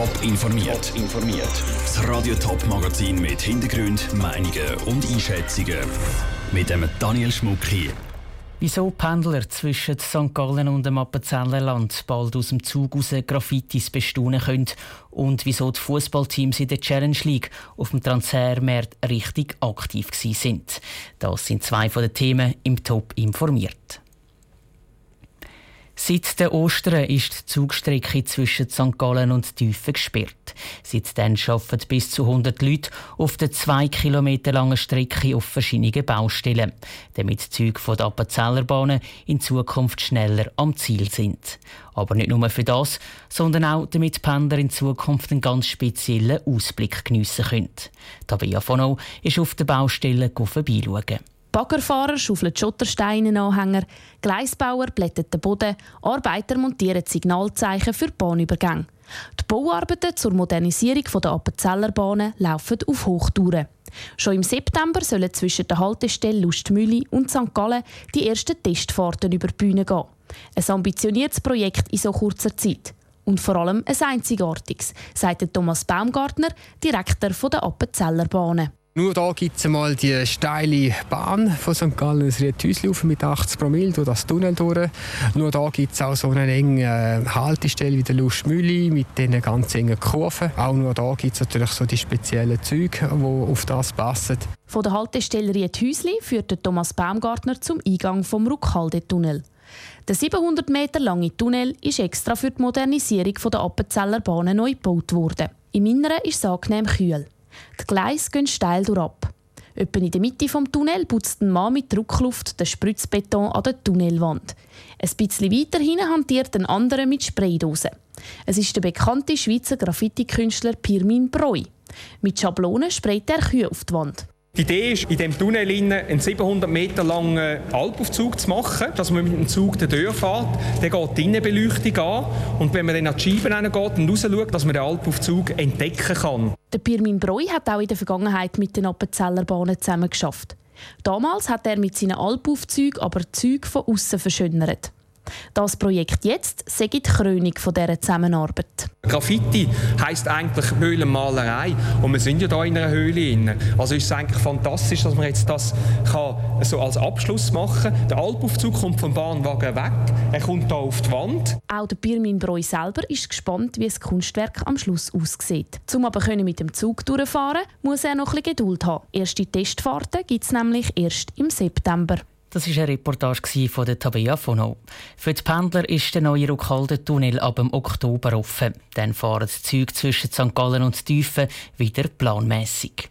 Top informiert. informiert. Das Radio Top Magazin mit Hintergrund, Meinungen und Einschätzungen mit dem Daniel Schmuck hier. Wieso Pendler zwischen St. Gallen und dem Appenzellerland bald aus dem Zug raus Graffitis bestaunen können und wieso die Fußballteams in der Challenge League auf dem Transfermarkt richtig aktiv sind. Das sind zwei von den Themen im Top informiert. Seit den Ostern ist die Zugstrecke zwischen St. Gallen und Tüfen gesperrt. Seitdem arbeiten bis zu 100 Leute auf der zwei Kilometer langen Strecke auf verschiedenen Baustellen, damit die Züge von der Appenzellerbahnen in Zukunft schneller am Ziel sind. Aber nicht nur für das, sondern auch, damit Pendler in Zukunft einen ganz speziellen Ausblick geniessen können. Tabea Fono ist auf der Baustelle vorbeischauen. Baggerfahrer schaufeln Schottersteine-Anhänger, Gleisbauer blätten den Boden, Arbeiter montieren Signalzeichen für Bahnübergänge. Die Bauarbeiten zur Modernisierung der Appenzellerbahnen laufen auf Hochtouren. Schon im September sollen zwischen der Haltestelle Lustmühle und St. Gallen die ersten Testfahrten über die Bühne gehen. Ein ambitioniertes Projekt in so kurzer Zeit. Und vor allem ein einzigartiges, sagt Thomas Baumgartner, Direktor der Appenzellerbahnen. Nur da gibt es einmal die steile Bahn von St. Gallen, das Riethäuslaufen mit 80 Promille durch das Tunnel durch. Nur da gibt es auch so eine enge äh, Haltestelle wie der Lustmühle mit diesen ganz engen Kurven. Auch nur da gibt es natürlich so die speziellen Züge, die auf das passen. Von der Haltestelle Riethäusli führt Thomas Baumgartner zum Eingang vom Ruckhaldetunnel. Der 700 Meter lange Tunnel ist extra für die Modernisierung der Appenzeller Bahnen neu gebaut worden. Im Inneren ist es angenehm kühl. Die Gleise gehen steil durchab. Etwa in der Mitte des Tunnels putzt ein Mann mit Druckluft den Spritzbeton an der Tunnelwand. Ein bisschen weiter hinten hantiert ein anderer mit Spraydosen. Es ist der bekannte Schweizer Graffiti-Künstler Pirmin Breu. Mit Schablonen sprayt er Kühe auf die Wand. Die Idee ist, in diesem Tunnel einen 700 Meter langen Alpaufzug zu machen, dass man mit dem Zug den Tür fährt. Dann geht die Innenbeleuchtung an und wenn man dann an die Scheiben geht und raus schaut, dass man den Alpaufzug entdecken kann. Der Pirmin Breu hat auch in der Vergangenheit mit den Appenzeller Bahnen zusammengeschafft. Damals hat er mit seinen Alpaufzügen aber Züge von außen verschönert. Das Projekt jetzt sei die Krönung dieser Zusammenarbeit. Graffiti heisst eigentlich Höhlenmalerei und wir sind ja hier in einer Höhle. Also ist es eigentlich fantastisch, dass man jetzt das kann so als Abschluss machen kann. Der Alpaufzug kommt vom Bahnwagen weg, er kommt hier auf die Wand. Auch der Birmin Breu selber ist gespannt, wie das Kunstwerk am Schluss aussieht. Um aber mit dem Zug durchfahren muss er noch ein bisschen Geduld haben. Erste Testfahrten gibt es nämlich erst im September. Das war eine Reportage von der Tabea Fono. Für die Pendler ist der neue Ruckalden-Tunnel ab dem Oktober offen. Dann fahren die Züge zwischen St. Gallen und Tiefen wieder planmäßig.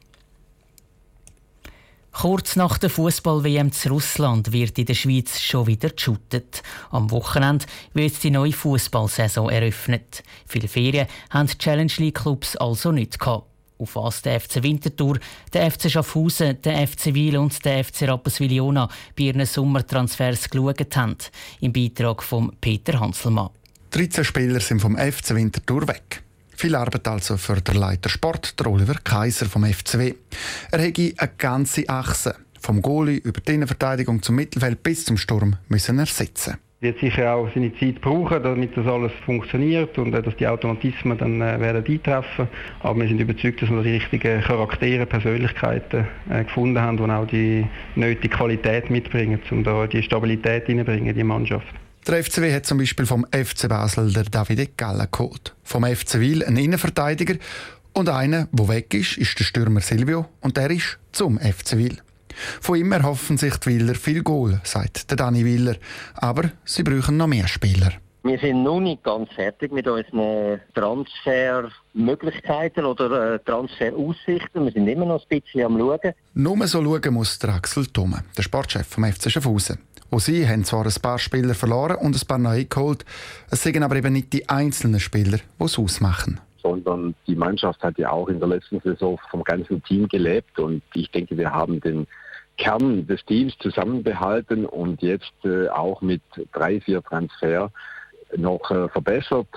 Kurz nach der Fußball-WM zu Russland wird in der Schweiz schon wieder geshootet. Am Wochenende wird die neue Fußballsaison eröffnet. Viele Ferien haben die Challenge League Clubs also nicht gehabt auf was der FC Winterthur, der FC Schaffhausen, der FC Wiel und der FC Rapperswil-Jona bei ihren Sommertransfers geschaut haben. Im Beitrag von Peter Hanselmann. 13 Spieler sind vom FC Winterthur weg. Viel Arbeit also für den Leiter Sport, der Oliver Kaiser vom FCW. Er hätte eine ganze Achse, vom Goalie über die Innenverteidigung zum Mittelfeld bis zum Sturm, müssen ersetzen wird sicher auch seine Zeit brauchen, damit das alles funktioniert und äh, dass die Automatismen dann äh, werden eintreffen. Aber wir sind überzeugt, dass wir die richtigen Charaktere, Persönlichkeiten äh, gefunden haben, die auch die nötige Qualität mitbringen, um da die Stabilität hineinbringen in die Mannschaft. Der FCW hat zum Beispiel vom FC Basel der Davide Galla geholt. Vom FC Wil ein Innenverteidiger und einer, der weg ist, ist der Stürmer Silvio und der ist zum FC Wil. Von ihm erhoffen sich die Wieler viel Goal, sagt der Dani Wieler. Aber sie brauchen noch mehr Spieler. Wir sind noch nicht ganz fertig mit unseren Transfermöglichkeiten oder äh, Transferaussichten. Wir sind immer noch ein bisschen am Schauen. Nur so schauen muss der Axel Thome, der Sportchef vom FC Schaffhausen. Auch sie haben zwar ein paar Spieler verloren und ein paar neue geholt, es sind aber eben nicht die einzelnen Spieler, die es ausmachen sondern die Mannschaft hat ja auch in der letzten Saison vom ganzen Team gelebt und ich denke, wir haben den Kern des Teams zusammenbehalten und jetzt äh, auch mit drei, vier Transfer noch äh, verbessert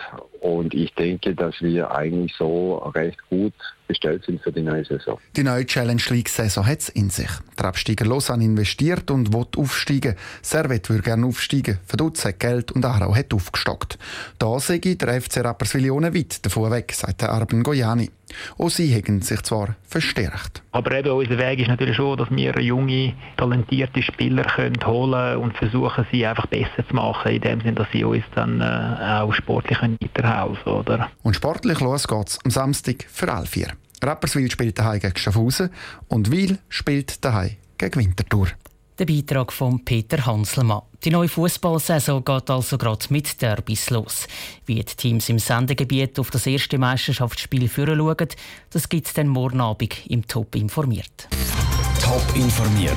und ich denke, dass wir eigentlich so recht gut bestellt sind für die neue Saison. Die neue Challenge League Saison hat es in sich. Der Absteiger Lausanne investiert und will aufsteigen. Servet würde gerne aufsteigen. Verdutz hat Geld und Aarau hat aufgestockt. Da sehe ich der FC Rapperswil weit davon weg, sagt der Arben Gojani. Auch sie haben sich zwar verstärkt. Aber eben unser Weg ist natürlich schon, dass wir junge, talentierte Spieler können holen und versuchen, sie einfach besser zu machen, in dem Sinne, dass sie uns dann äh, auch sportlich weiterhelfen können. Und sportlich los geht's am Samstag für Alvier. Rapperswil spielt daheim gegen Schaffhausen und Wil spielt daheim gegen Winterthur. Der Beitrag von Peter Hanselmann. Die neue Fußballsaison geht also gerade mit Derbys los. Wie die Teams im Sendegebiet auf das erste Meisterschaftsspiel führen schauen, das gibt es dann morgen Abend im Top informiert. Top informiert,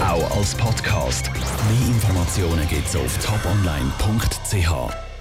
auch als Podcast. Mehr Informationen gibt es auf toponline.ch.